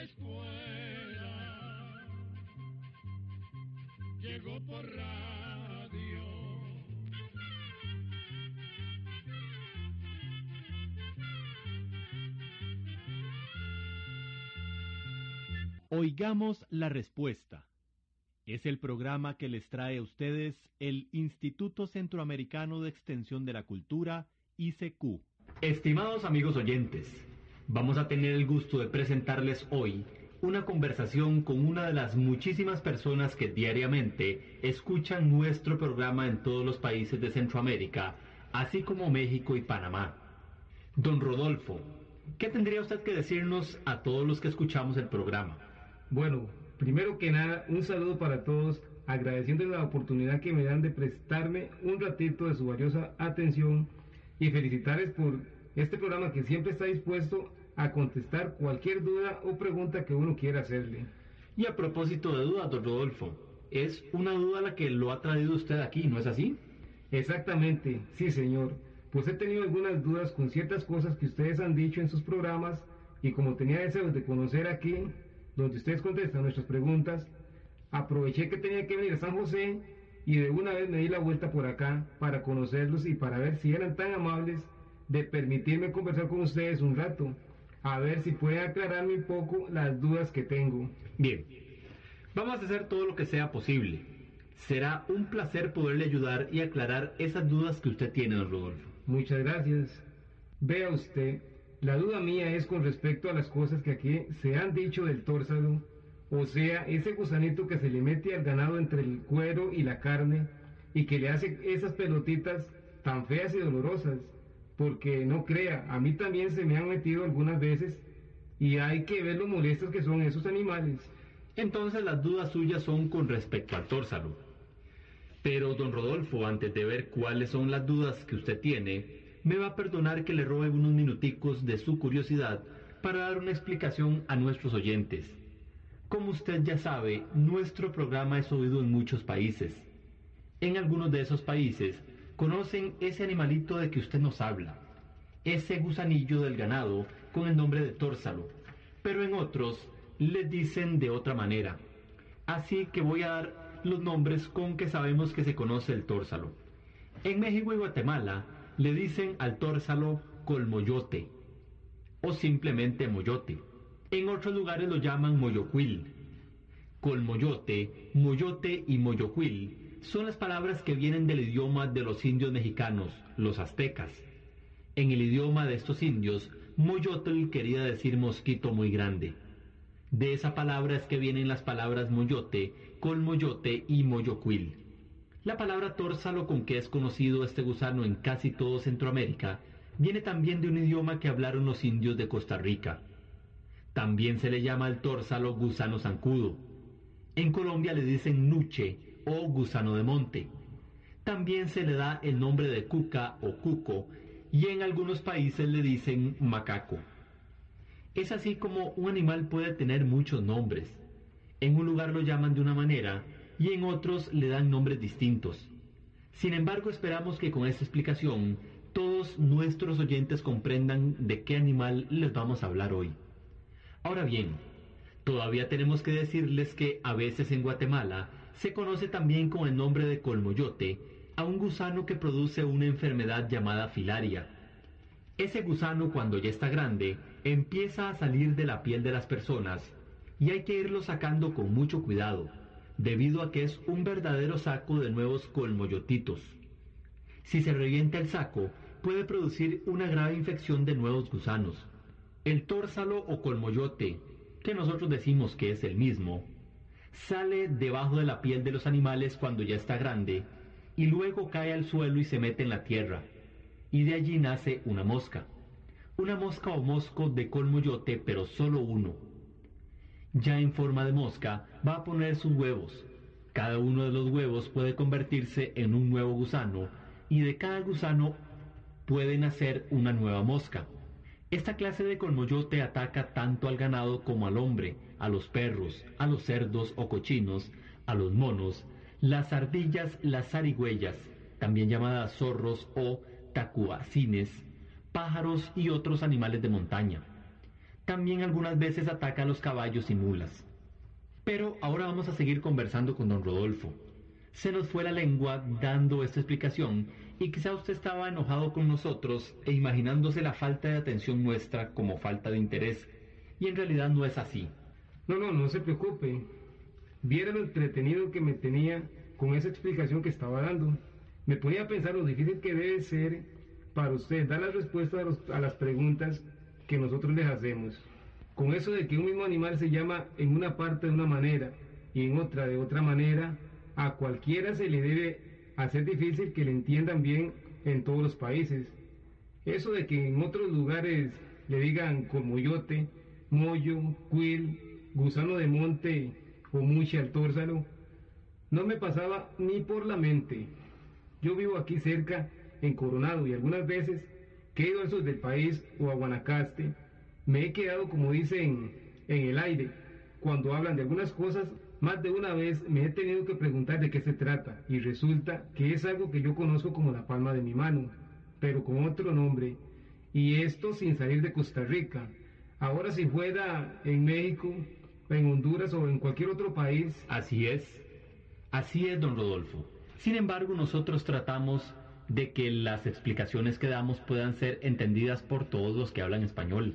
la escuela, llegó por radio. Oigamos la respuesta. Es el programa que les trae a ustedes el Instituto Centroamericano de Extensión de la Cultura, ICQ. Estimados amigos oyentes, vamos a tener el gusto de presentarles hoy una conversación con una de las muchísimas personas que diariamente escuchan nuestro programa en todos los países de Centroamérica, así como México y Panamá. Don Rodolfo, ¿qué tendría usted que decirnos a todos los que escuchamos el programa? Bueno, primero que nada, un saludo para todos, agradeciendo la oportunidad que me dan de prestarme un ratito de su valiosa atención y felicitarles por este programa que siempre está dispuesto a contestar cualquier duda o pregunta que uno quiera hacerle. Y a propósito de dudas, don Rodolfo, es una duda la que lo ha traído usted aquí, ¿no es así? Exactamente, sí señor. Pues he tenido algunas dudas con ciertas cosas que ustedes han dicho en sus programas y como tenía deseos de conocer aquí, donde ustedes contestan nuestras preguntas, aproveché que tenía que venir a San José y de una vez me di la vuelta por acá para conocerlos y para ver si eran tan amables de permitirme conversar con ustedes un rato, a ver si pueden aclararme un poco las dudas que tengo. Bien, vamos a hacer todo lo que sea posible. Será un placer poderle ayudar y aclarar esas dudas que usted tiene, don Rodolfo. Muchas gracias. Vea usted, la duda mía es con respecto a las cosas que aquí se han dicho del tórsalo, o sea, ese gusanito que se le mete al ganado entre el cuero y la carne y que le hace esas pelotitas tan feas y dolorosas. Porque no crea, a mí también se me han metido algunas veces y hay que ver lo molestos que son esos animales. Entonces las dudas suyas son con respecto al tórsalo. Pero, don Rodolfo, antes de ver cuáles son las dudas que usted tiene, me va a perdonar que le robe unos minuticos de su curiosidad para dar una explicación a nuestros oyentes. Como usted ya sabe, nuestro programa es oído en muchos países. En algunos de esos países conocen ese animalito de que usted nos habla, ese gusanillo del ganado con el nombre de tórsalo, pero en otros le dicen de otra manera. Así que voy a dar los nombres con que sabemos que se conoce el tórsalo. En México y Guatemala le dicen al tórsalo colmoyote o simplemente moyote. En otros lugares lo llaman moyocuil. Colmoyote, moyote y moyocuil son las palabras que vienen del idioma de los indios mexicanos, los aztecas. En el idioma de estos indios, moyotl quería decir mosquito muy grande. De esa palabra es que vienen las palabras moyote, colmoyote y moyocuil. La palabra tórsalo con que es conocido este gusano en casi todo Centroamérica viene también de un idioma que hablaron los indios de Costa Rica. También se le llama al tórsalo gusano zancudo. En Colombia le dicen nuche o gusano de monte. También se le da el nombre de cuca o cuco y en algunos países le dicen macaco. Es así como un animal puede tener muchos nombres. En un lugar lo llaman de una manera y en otros le dan nombres distintos. Sin embargo, esperamos que con esta explicación todos nuestros oyentes comprendan de qué animal les vamos a hablar hoy. Ahora bien, todavía tenemos que decirles que a veces en Guatemala se conoce también con el nombre de colmoyote a un gusano que produce una enfermedad llamada filaria. Ese gusano cuando ya está grande empieza a salir de la piel de las personas y hay que irlo sacando con mucho cuidado, debido a que es un verdadero saco de nuevos colmoyotitos. Si se revienta el saco, puede producir una grave infección de nuevos gusanos. El tórsalo o colmoyote, que nosotros decimos que es el mismo, sale debajo de la piel de los animales cuando ya está grande y luego cae al suelo y se mete en la tierra, y de allí nace una mosca. Una mosca o mosco de colmoyote, pero solo uno. Ya en forma de mosca, va a poner sus huevos. Cada uno de los huevos puede convertirse en un nuevo gusano, y de cada gusano puede nacer una nueva mosca. Esta clase de colmoyote ataca tanto al ganado como al hombre, a los perros, a los cerdos o cochinos, a los monos, las ardillas, las zarigüeyas, también llamadas zorros o tacuacines, pájaros y otros animales de montaña. También algunas veces ataca a los caballos y mulas. Pero ahora vamos a seguir conversando con don Rodolfo. Se nos fue la lengua dando esta explicación y quizá usted estaba enojado con nosotros e imaginándose la falta de atención nuestra como falta de interés. Y en realidad no es así. No, no, no se preocupe. Viera lo entretenido que me tenía con esa explicación que estaba dando. Me ponía a pensar lo difícil que debe ser para usted dar las respuestas a, a las preguntas que nosotros les hacemos. Con eso de que un mismo animal se llama en una parte de una manera y en otra de otra manera, a cualquiera se le debe hacer difícil que le entiendan bien en todos los países. Eso de que en otros lugares le digan colmoyote, mollo, cuil, gusano de monte o muche al tórsalo, no me pasaba ni por la mente. Yo vivo aquí cerca, en Coronado, y algunas veces que he ido al sur del país o a Guanacaste, me he quedado, como dicen, en el aire. Cuando hablan de algunas cosas, más de una vez me he tenido que preguntar de qué se trata, y resulta que es algo que yo conozco como la palma de mi mano, pero con otro nombre, y esto sin salir de Costa Rica. Ahora si fuera en México, en Honduras o en cualquier otro país, Así es. Así es, don Rodolfo. Sin embargo, nosotros tratamos de que las explicaciones que damos puedan ser entendidas por todos los que hablan español.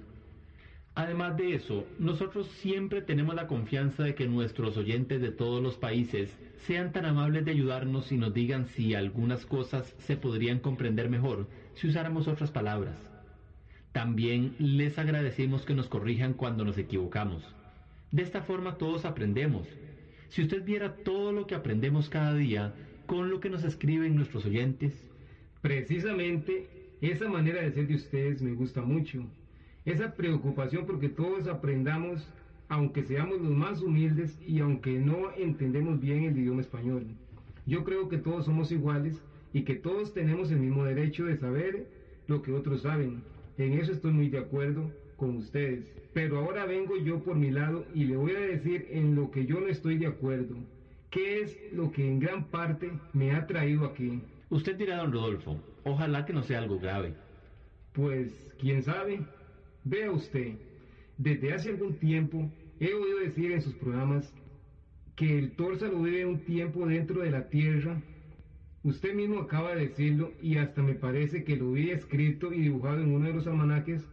Además de eso, nosotros siempre tenemos la confianza de que nuestros oyentes de todos los países sean tan amables de ayudarnos y nos digan si algunas cosas se podrían comprender mejor si usáramos otras palabras. También les agradecemos que nos corrijan cuando nos equivocamos. De esta forma todos aprendemos. Si usted viera todo lo que aprendemos cada día con lo que nos escriben nuestros oyentes, Precisamente esa manera de ser de ustedes me gusta mucho. Esa preocupación porque todos aprendamos, aunque seamos los más humildes y aunque no entendemos bien el idioma español. Yo creo que todos somos iguales y que todos tenemos el mismo derecho de saber lo que otros saben. En eso estoy muy de acuerdo con ustedes. Pero ahora vengo yo por mi lado y le voy a decir en lo que yo no estoy de acuerdo. ¿Qué es lo que en gran parte me ha traído aquí? usted dirá, don Rodolfo, ojalá que no sea algo grave. Pues, quién sabe. Vea usted, desde hace algún tiempo he oído decir en sus programas que el tórsalo vive un tiempo dentro de la tierra. Usted mismo acaba de decirlo y hasta me parece que lo vi escrito y dibujado en uno de los almanaques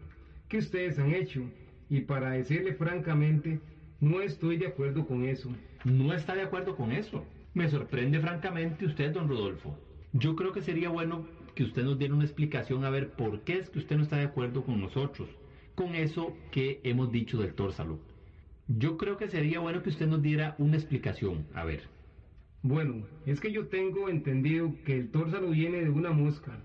que ustedes han hecho. Y para decirle francamente, no estoy de acuerdo con eso. No está de acuerdo con eso. Me sorprende francamente usted, don Rodolfo. Yo creo que sería bueno que usted nos diera una explicación a ver por qué es que usted no está de acuerdo con nosotros, con eso que hemos dicho del tórsalo. Yo creo que sería bueno que usted nos diera una explicación. A ver. Bueno, es que yo tengo entendido que el tórsalo viene de una mosca.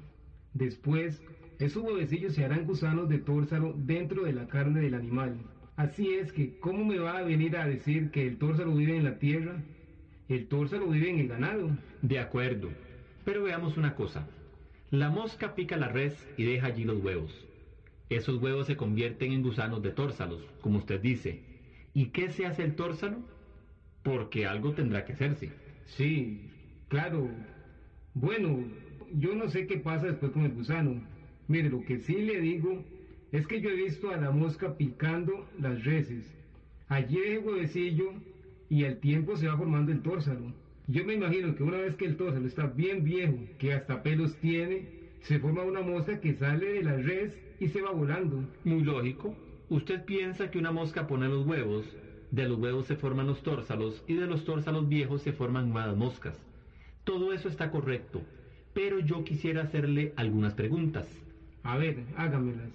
Después, esos huevecillos se harán gusanos de tórsalo dentro de la carne del animal. Así es que, ¿cómo me va a venir a decir que el tórsalo vive en la tierra? El tórsalo vive en el ganado. De acuerdo. Pero veamos una cosa. La mosca pica la res y deja allí los huevos. Esos huevos se convierten en gusanos de tórsalos, como usted dice. ¿Y qué se hace el tórsalo? Porque algo tendrá que hacerse. Sí, claro. Bueno, yo no sé qué pasa después con el gusano. Mire, lo que sí le digo es que yo he visto a la mosca picando las reses. Allí deja el huevecillo y al tiempo se va formando el tórsalo. Yo me imagino que una vez que el tórsalo está bien viejo, que hasta pelos tiene, se forma una mosca que sale de la res y se va volando. Muy lógico. Usted piensa que una mosca pone los huevos, de los huevos se forman los tórsalos y de los tórsalos viejos se forman nuevas moscas. Todo eso está correcto, pero yo quisiera hacerle algunas preguntas. A ver, hágamelas.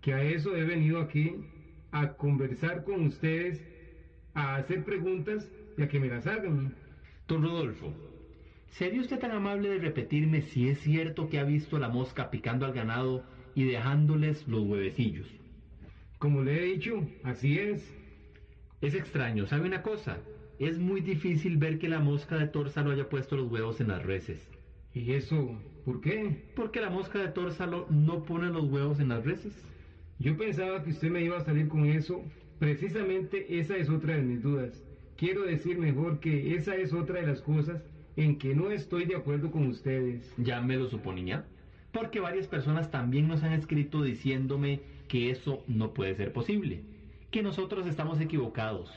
Que a eso he venido aquí, a conversar con ustedes, a hacer preguntas y a que me las hagan. Don Rodolfo, ¿Sería usted tan amable de repetirme si es cierto que ha visto la mosca picando al ganado y dejándoles los huevecillos? Como le he dicho, así es. Es extraño, ¿sabe una cosa? Es muy difícil ver que la mosca de Tórsalo haya puesto los huevos en las reses. ¿Y eso por qué? Porque la mosca de Tórsalo no pone los huevos en las reses. Yo pensaba que usted me iba a salir con eso. Precisamente esa es otra de mis dudas. Quiero decir mejor que esa es otra de las cosas en que no estoy de acuerdo con ustedes. Ya me lo suponía. Porque varias personas también nos han escrito diciéndome que eso no puede ser posible. Que nosotros estamos equivocados.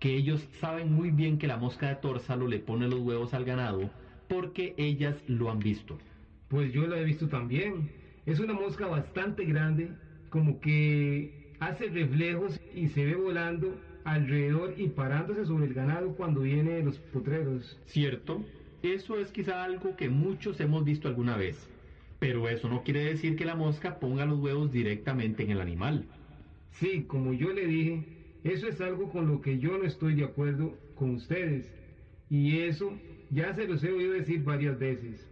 Que ellos saben muy bien que la mosca de Tórsalo le pone los huevos al ganado porque ellas lo han visto. Pues yo la he visto también. Es una mosca bastante grande, como que hace reflejos y se ve volando alrededor y parándose sobre el ganado cuando viene de los potreros. ¿Cierto? Eso es quizá algo que muchos hemos visto alguna vez. Pero eso no quiere decir que la mosca ponga los huevos directamente en el animal. Sí, como yo le dije, eso es algo con lo que yo no estoy de acuerdo con ustedes. Y eso ya se los he oído decir varias veces.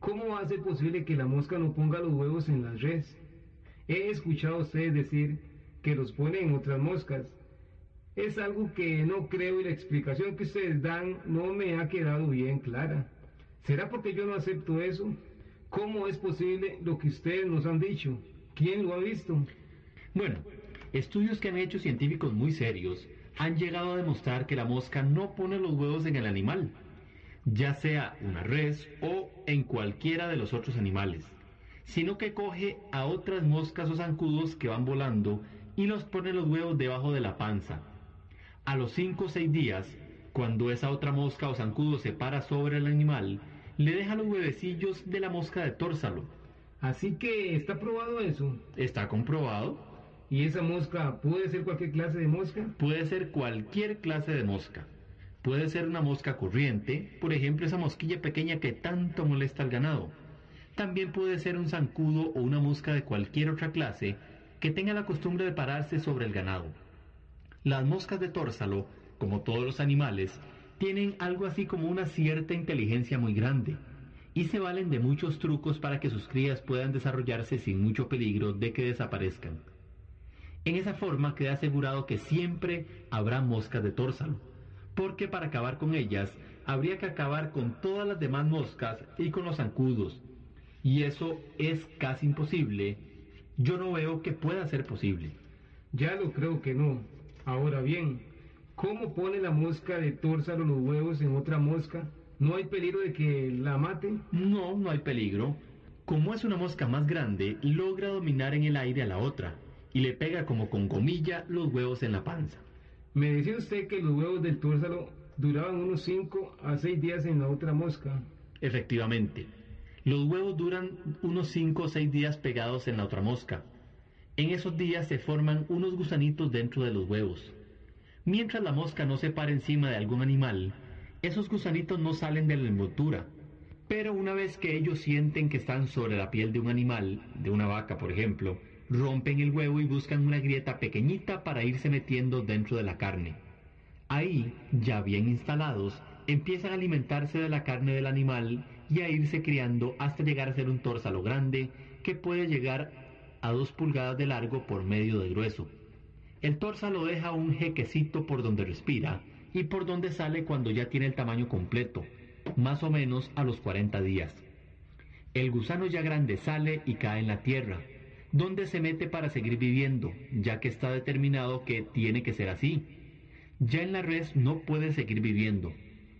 ¿Cómo ser posible que la mosca no ponga los huevos en las redes? He escuchado a ustedes decir que los pone en otras moscas. Es algo que no creo y la explicación que ustedes dan no me ha quedado bien clara. ¿Será porque yo no acepto eso? ¿Cómo es posible lo que ustedes nos han dicho? ¿Quién lo ha visto? Bueno, estudios que han hecho científicos muy serios han llegado a demostrar que la mosca no pone los huevos en el animal, ya sea una res o en cualquiera de los otros animales, sino que coge a otras moscas o zancudos que van volando y los pone los huevos debajo de la panza. A los 5 o 6 días, cuando esa otra mosca o zancudo se para sobre el animal, le deja los huevecillos de la mosca de tórsalo. Así que está probado eso. Está comprobado, ¿Y esa mosca puede ser cualquier clase de mosca? puede ser cualquier clase de mosca. Puede ser una mosca corriente, por ejemplo esa mosquilla pequeña que tanto molesta al ganado. También puede ser un zancudo o una mosca de cualquier otra clase que tenga la costumbre de pararse sobre el ganado. Las moscas de tórsalo, como todos los animales, tienen algo así como una cierta inteligencia muy grande y se valen de muchos trucos para que sus crías puedan desarrollarse sin mucho peligro de que desaparezcan. En esa forma queda asegurado que siempre habrá moscas de tórsalo, porque para acabar con ellas habría que acabar con todas las demás moscas y con los zancudos, y eso es casi imposible. Yo no veo que pueda ser posible. Ya lo creo que no. Ahora bien, ¿cómo pone la mosca de tórsalo los huevos en otra mosca? ¿No hay peligro de que la mate? No, no hay peligro. Como es una mosca más grande, logra dominar en el aire a la otra y le pega como con gomilla los huevos en la panza. Me decía usted que los huevos del tórsalo duraban unos 5 a 6 días en la otra mosca. Efectivamente, los huevos duran unos 5 o 6 días pegados en la otra mosca. En esos días se forman unos gusanitos dentro de los huevos. Mientras la mosca no se para encima de algún animal, esos gusanitos no salen de la envoltura. Pero una vez que ellos sienten que están sobre la piel de un animal, de una vaca por ejemplo, rompen el huevo y buscan una grieta pequeñita para irse metiendo dentro de la carne. Ahí, ya bien instalados, empiezan a alimentarse de la carne del animal y a irse criando hasta llegar a ser un tórsalo grande que puede llegar a dos pulgadas de largo por medio de grueso. El tórsalo deja un jequecito por donde respira y por donde sale cuando ya tiene el tamaño completo, más o menos a los 40 días. El gusano ya grande sale y cae en la tierra, donde se mete para seguir viviendo, ya que está determinado que tiene que ser así. Ya en la res no puede seguir viviendo,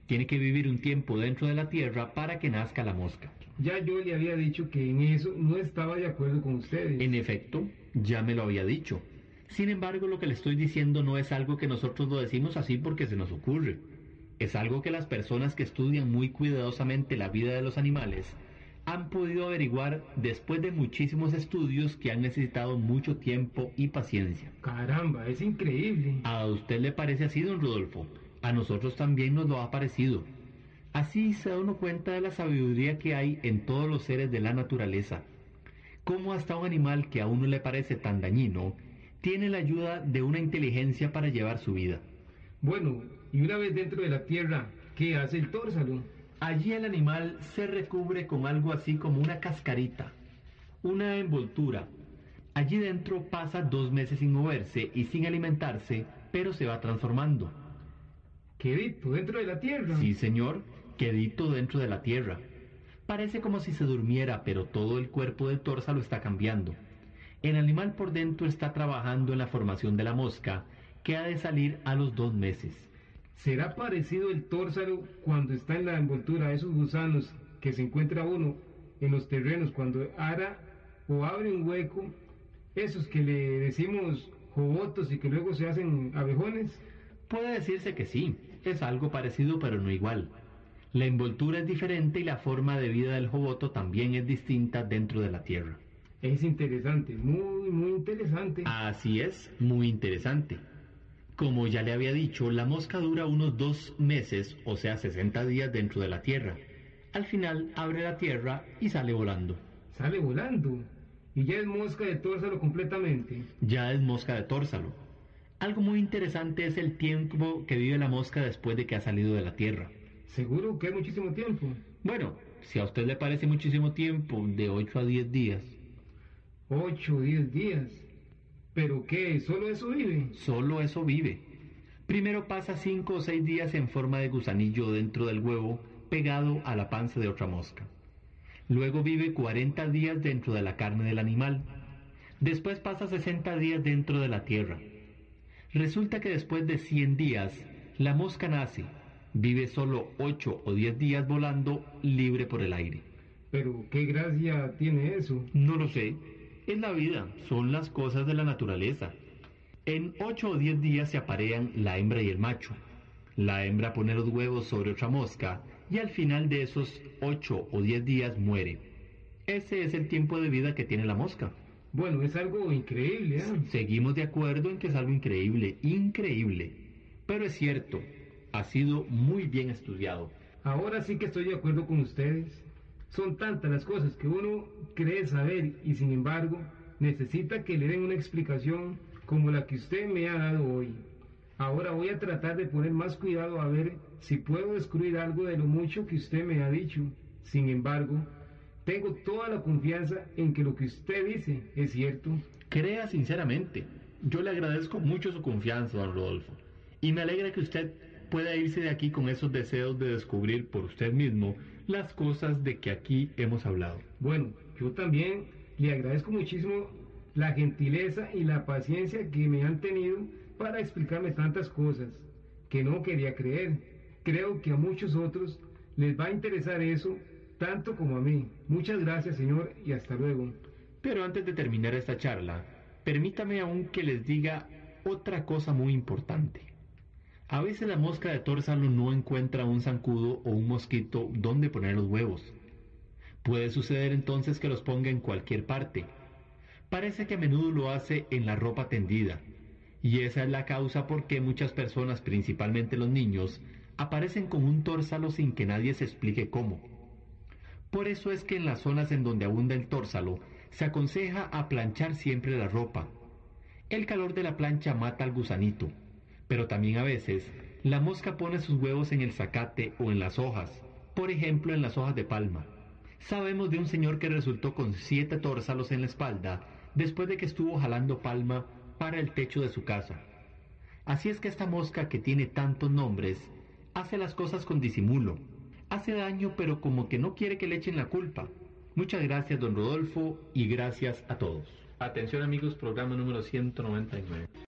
tiene que vivir un tiempo dentro de la tierra para que nazca la mosca. Ya yo le había dicho que en eso no estaba de acuerdo con ustedes. En efecto, ya me lo había dicho. Sin embargo, lo que le estoy diciendo no es algo que nosotros lo decimos así porque se nos ocurre. Es algo que las personas que estudian muy cuidadosamente la vida de los animales han podido averiguar después de muchísimos estudios que han necesitado mucho tiempo y paciencia. Caramba, es increíble. ¿A usted le parece así, don Rodolfo? A nosotros también nos lo ha parecido. Así se da uno cuenta de la sabiduría que hay en todos los seres de la naturaleza. Cómo hasta un animal que a uno le parece tan dañino tiene la ayuda de una inteligencia para llevar su vida. Bueno, y una vez dentro de la tierra, ¿qué hace el tórsalo? Allí el animal se recubre con algo así como una cascarita, una envoltura. Allí dentro pasa dos meses sin moverse y sin alimentarse, pero se va transformando. Quedito dentro de la tierra. Sí, señor, quedito dentro de la tierra. Parece como si se durmiera, pero todo el cuerpo del tórsalo está cambiando. El animal por dentro está trabajando en la formación de la mosca, que ha de salir a los dos meses. ¿Será parecido el tórsalo cuando está en la envoltura de esos gusanos que se encuentra uno en los terrenos cuando ara o abre un hueco? Esos que le decimos jobotos y que luego se hacen abejones. Puede decirse que sí, es algo parecido pero no igual. La envoltura es diferente y la forma de vida del joboto también es distinta dentro de la tierra. Es interesante, muy, muy interesante. Así es, muy interesante. Como ya le había dicho, la mosca dura unos dos meses, o sea, 60 días dentro de la tierra. Al final abre la tierra y sale volando. Sale volando. Y ya es mosca de tórsalo completamente. Ya es mosca de tórsalo. Algo muy interesante es el tiempo que vive la mosca después de que ha salido de la tierra. Seguro que es muchísimo tiempo. Bueno, si a usted le parece muchísimo tiempo, de 8 a 10 días, Ocho o diez días. ¿Pero qué? ¿Solo eso vive? solo eso vive. Primero pasa 5 o 6 días en forma de gusanillo dentro del huevo, pegado a la panza de otra mosca. Luego vive 40 días dentro de la carne del animal. Después pasa 60 días dentro de la tierra. Resulta que después de 100 días, la mosca nace, vive solo 8 o 10 días volando libre por el aire. Pero qué gracia tiene eso. No lo sé, es la vida, son las cosas de la naturaleza. En 8 o 10 días se aparean la hembra y el macho. La hembra pone los huevos sobre otra mosca y al final de esos 8 o 10 días muere. Ese es el tiempo de vida que tiene la mosca. Bueno, es algo increíble, ¿eh? Seguimos de acuerdo en que es algo increíble, increíble. Pero es cierto, ha sido muy bien estudiado. Ahora sí que estoy de acuerdo con ustedes. Son tantas las cosas que uno cree saber y sin embargo necesita que le den una explicación como la que usted me ha dado hoy. Ahora voy a tratar de poner más cuidado a ver si puedo descubrir algo de lo mucho que usted me ha dicho. Sin embargo, tengo toda la confianza en que lo que usted dice es cierto. Crea sinceramente. Yo le agradezco mucho su confianza, don Rodolfo. Y me alegra que usted pueda irse de aquí con esos deseos de descubrir por usted mismo las cosas de que aquí hemos hablado. Bueno, yo también le agradezco muchísimo la gentileza y la paciencia que me han tenido para explicarme tantas cosas que no quería creer. Creo que a muchos otros les va a interesar eso tanto como a mí. Muchas gracias, señor, y hasta luego. Pero antes de terminar esta charla, permítame aún que les diga otra cosa muy importante. A veces la mosca de tórsalo no encuentra un zancudo o un mosquito donde poner los huevos. Puede suceder entonces que los ponga en cualquier parte. Parece que a menudo lo hace en la ropa tendida. Y esa es la causa por qué muchas personas, principalmente los niños, aparecen con un tórsalo sin que nadie se explique cómo. Por eso es que en las zonas en donde abunda el tórsalo, se aconseja a planchar siempre la ropa. El calor de la plancha mata al gusanito, pero también a veces la mosca pone sus huevos en el zacate o en las hojas, por ejemplo en las hojas de palma. Sabemos de un señor que resultó con siete tórsalos en la espalda después de que estuvo jalando palma para el techo de su casa. Así es que esta mosca que tiene tantos nombres hace las cosas con disimulo, hace daño pero como que no quiere que le echen la culpa. Muchas gracias don Rodolfo y gracias a todos. Atención amigos, programa número 199.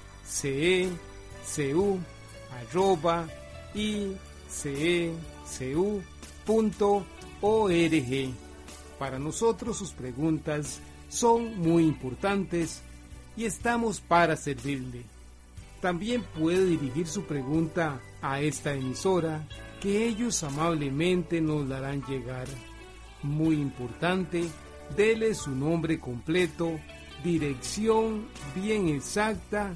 c e c u arroba i c e c u punto org. Para nosotros sus preguntas son muy importantes y estamos para servirle. También puede dirigir su pregunta a esta emisora que ellos amablemente nos la harán llegar. Muy importante, dele su nombre completo, dirección bien exacta